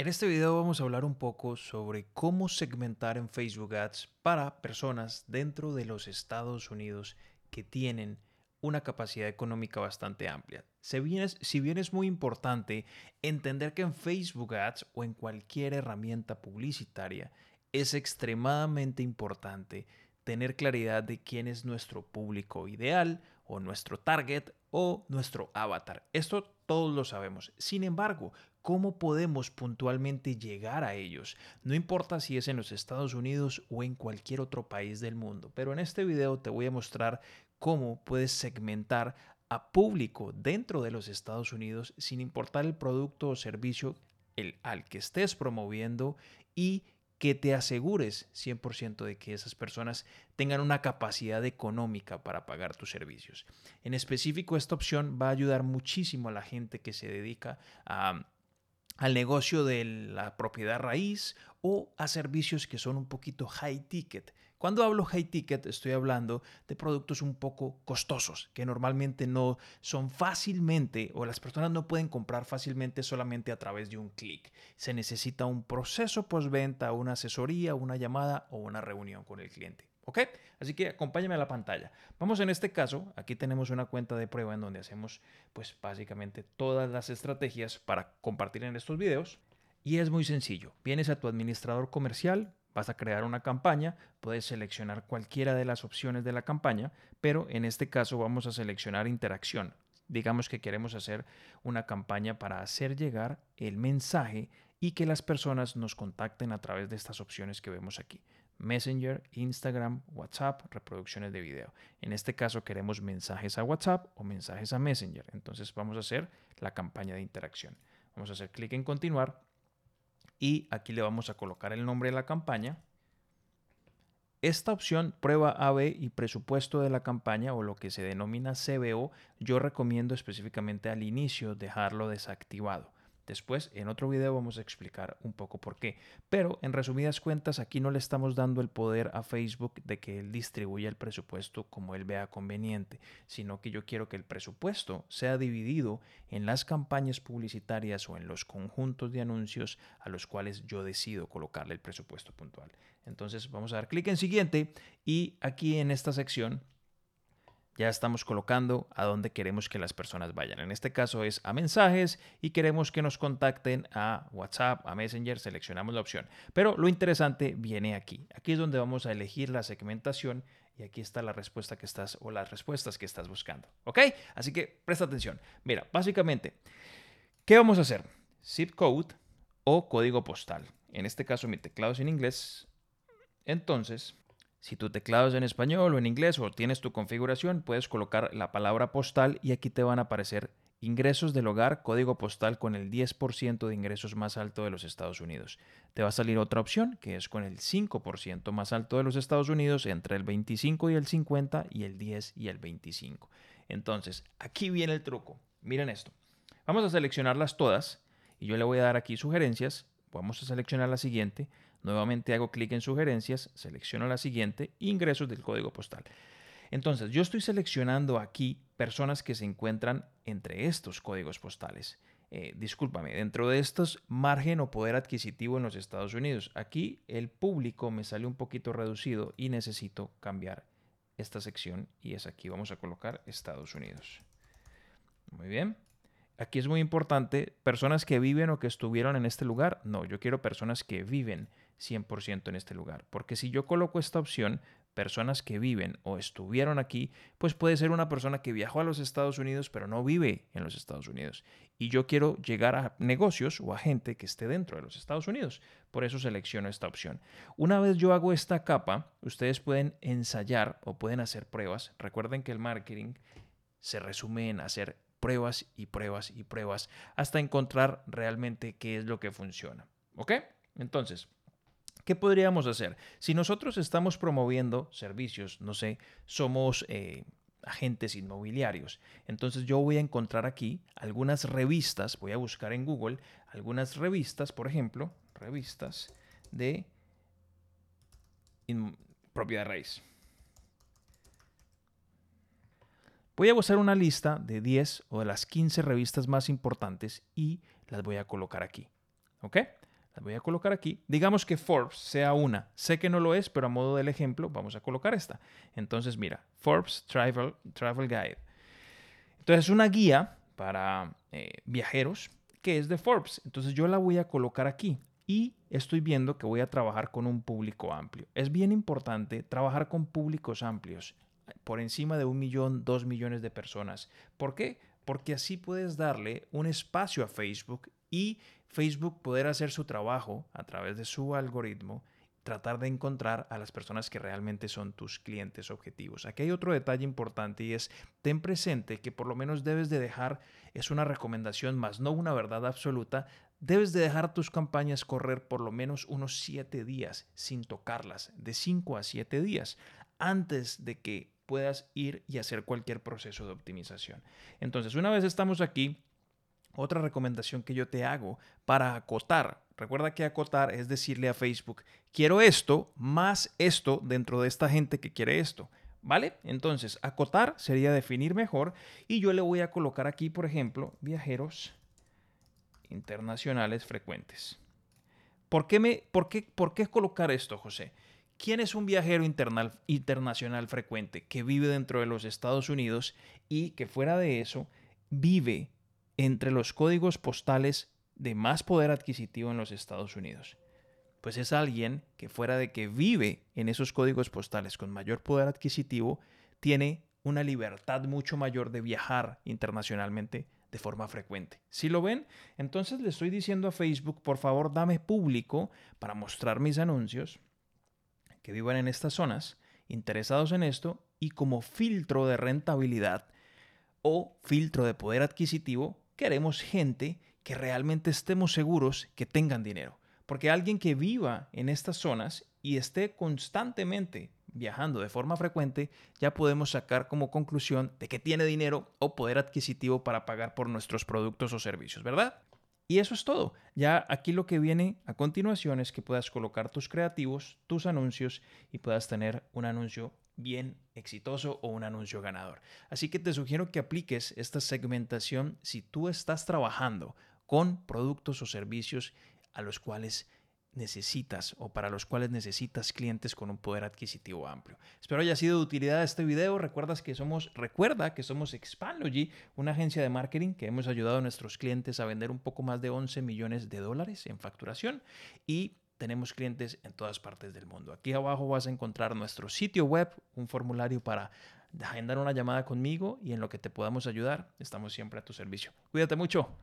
En este video vamos a hablar un poco sobre cómo segmentar en Facebook Ads para personas dentro de los Estados Unidos que tienen una capacidad económica bastante amplia. Si bien, es, muy importante entender que en Facebook Ads o en cualquier herramienta publicitaria es extremadamente importante tener claridad de quién es nuestro público ideal o nuestro target o nuestro avatar. Esto todos lo sabemos. Sin embargo, ¿cómo podemos puntualmente llegar a ellos? No importa si es en los Estados Unidos o en cualquier otro país del mundo, pero en este video te voy a mostrar cómo puedes segmentar a público dentro de los Estados Unidos sin importar el producto o servicio al que estés promoviendo y que te asegures 100% de que esas personas tengan una capacidad económica para pagar tus servicios. En específico, esta opción va a ayudar muchísimo a la gente que se dedica a al negocio de la propiedad raíz o a servicios que son un poquito high ticket. Cuando hablo high ticket estoy hablando de productos un poco costosos que normalmente no son fácilmente o las personas no pueden comprar fácilmente solamente a través de un clic. Se necesita un proceso postventa, una asesoría, una llamada o una reunión con el cliente. ¿Ok? Así que acompáñame a la pantalla. Vamos en este caso, aquí tenemos una cuenta de prueba en donde hacemos pues básicamente todas las estrategias para compartir en estos videos. Y es muy sencillo. Vienes a tu administrador comercial, vas a crear una campaña, puedes seleccionar cualquiera de las opciones de la campaña, pero en este caso vamos a seleccionar interacción. Digamos que queremos hacer una campaña para hacer llegar el mensaje y que las personas nos contacten a través de estas opciones que vemos aquí. Messenger, Instagram, WhatsApp, reproducciones de video. En este caso queremos mensajes a WhatsApp o mensajes a Messenger. Entonces vamos a hacer la campaña de interacción. Vamos a hacer clic en continuar y aquí le vamos a colocar el nombre de la campaña. Esta opción, prueba AB y presupuesto de la campaña o lo que se denomina CBO, yo recomiendo específicamente al inicio dejarlo desactivado. Después, en otro video vamos a explicar un poco por qué. Pero, en resumidas cuentas, aquí no le estamos dando el poder a Facebook de que él distribuya el presupuesto como él vea conveniente, sino que yo quiero que el presupuesto sea dividido en las campañas publicitarias o en los conjuntos de anuncios a los cuales yo decido colocarle el presupuesto puntual. Entonces, vamos a dar clic en siguiente y aquí en esta sección ya estamos colocando a dónde queremos que las personas vayan. En este caso es a mensajes y queremos que nos contacten a WhatsApp, a Messenger, seleccionamos la opción. Pero lo interesante viene aquí. Aquí es donde vamos a elegir la segmentación y aquí está la respuesta que estás o las respuestas que estás buscando. ¿Ok? Así que presta atención. Mira, básicamente, ¿qué vamos a hacer? Zip code o código postal. En este caso mi teclado es en inglés. Entonces, si tu teclado es en español o en inglés o tienes tu configuración, puedes colocar la palabra postal y aquí te van a aparecer ingresos del hogar, código postal con el 10% de ingresos más alto de los Estados Unidos. Te va a salir otra opción que es con el 5% más alto de los Estados Unidos entre el 25 y el 50 y el 10 y el 25. Entonces, aquí viene el truco. Miren esto. Vamos a seleccionarlas todas y yo le voy a dar aquí sugerencias. Vamos a seleccionar la siguiente. Nuevamente hago clic en sugerencias, selecciono la siguiente, ingresos del código postal. Entonces, yo estoy seleccionando aquí personas que se encuentran entre estos códigos postales. Eh, discúlpame, dentro de estos margen o poder adquisitivo en los Estados Unidos. Aquí el público me sale un poquito reducido y necesito cambiar esta sección y es aquí. Vamos a colocar Estados Unidos. Muy bien. Aquí es muy importante, personas que viven o que estuvieron en este lugar. No, yo quiero personas que viven 100% en este lugar. Porque si yo coloco esta opción, personas que viven o estuvieron aquí, pues puede ser una persona que viajó a los Estados Unidos pero no vive en los Estados Unidos. Y yo quiero llegar a negocios o a gente que esté dentro de los Estados Unidos. Por eso selecciono esta opción. Una vez yo hago esta capa, ustedes pueden ensayar o pueden hacer pruebas. Recuerden que el marketing se resume en hacer pruebas y pruebas y pruebas hasta encontrar realmente qué es lo que funciona. ¿Ok? Entonces, ¿Qué podríamos hacer? Si nosotros estamos promoviendo servicios, no sé, somos eh, agentes inmobiliarios, entonces yo voy a encontrar aquí algunas revistas, voy a buscar en Google algunas revistas, por ejemplo, revistas de propiedad raíz. Voy a buscar una lista de 10 o de las 15 revistas más importantes y las voy a colocar aquí. ¿Ok? Las voy a colocar aquí. Digamos que Forbes sea una. Sé que no lo es, pero a modo del ejemplo vamos a colocar esta. Entonces mira, Forbes Travel, Travel Guide. Entonces es una guía para eh, viajeros que es de Forbes. Entonces yo la voy a colocar aquí y estoy viendo que voy a trabajar con un público amplio. Es bien importante trabajar con públicos amplios, por encima de un millón, dos millones de personas. ¿Por qué? Porque así puedes darle un espacio a Facebook y Facebook poder hacer su trabajo a través de su algoritmo tratar de encontrar a las personas que realmente son tus clientes objetivos. Aquí hay otro detalle importante y es ten presente que por lo menos debes de dejar, es una recomendación más no una verdad absoluta, debes de dejar tus campañas correr por lo menos unos 7 días sin tocarlas, de 5 a 7 días, antes de que puedas ir y hacer cualquier proceso de optimización. Entonces, una vez estamos aquí, otra recomendación que yo te hago para acotar, recuerda que acotar es decirle a Facebook, quiero esto más esto dentro de esta gente que quiere esto. ¿Vale? Entonces, acotar sería definir mejor y yo le voy a colocar aquí, por ejemplo, viajeros internacionales frecuentes. ¿Por qué, me, por qué, por qué colocar esto, José? ¿Quién es un viajero internacional frecuente que vive dentro de los Estados Unidos y que fuera de eso vive entre los códigos postales de más poder adquisitivo en los Estados Unidos. Pues es alguien que fuera de que vive en esos códigos postales con mayor poder adquisitivo, tiene una libertad mucho mayor de viajar internacionalmente de forma frecuente. Si lo ven, entonces le estoy diciendo a Facebook, por favor, dame público para mostrar mis anuncios que vivan en estas zonas, interesados en esto, y como filtro de rentabilidad o filtro de poder adquisitivo, queremos gente que realmente estemos seguros que tengan dinero. Porque alguien que viva en estas zonas y esté constantemente viajando de forma frecuente, ya podemos sacar como conclusión de que tiene dinero o poder adquisitivo para pagar por nuestros productos o servicios, ¿verdad? Y eso es todo. Ya aquí lo que viene a continuación es que puedas colocar tus creativos, tus anuncios y puedas tener un anuncio bien exitoso o un anuncio ganador. Así que te sugiero que apliques esta segmentación si tú estás trabajando con productos o servicios a los cuales necesitas o para los cuales necesitas clientes con un poder adquisitivo amplio. Espero haya sido de utilidad este video. Recuerdas que somos, recuerda que somos Expandlogy, una agencia de marketing que hemos ayudado a nuestros clientes a vender un poco más de 11 millones de dólares en facturación y tenemos clientes en todas partes del mundo. Aquí abajo vas a encontrar nuestro sitio web, un formulario para agendar una llamada conmigo y en lo que te podamos ayudar, estamos siempre a tu servicio. Cuídate mucho.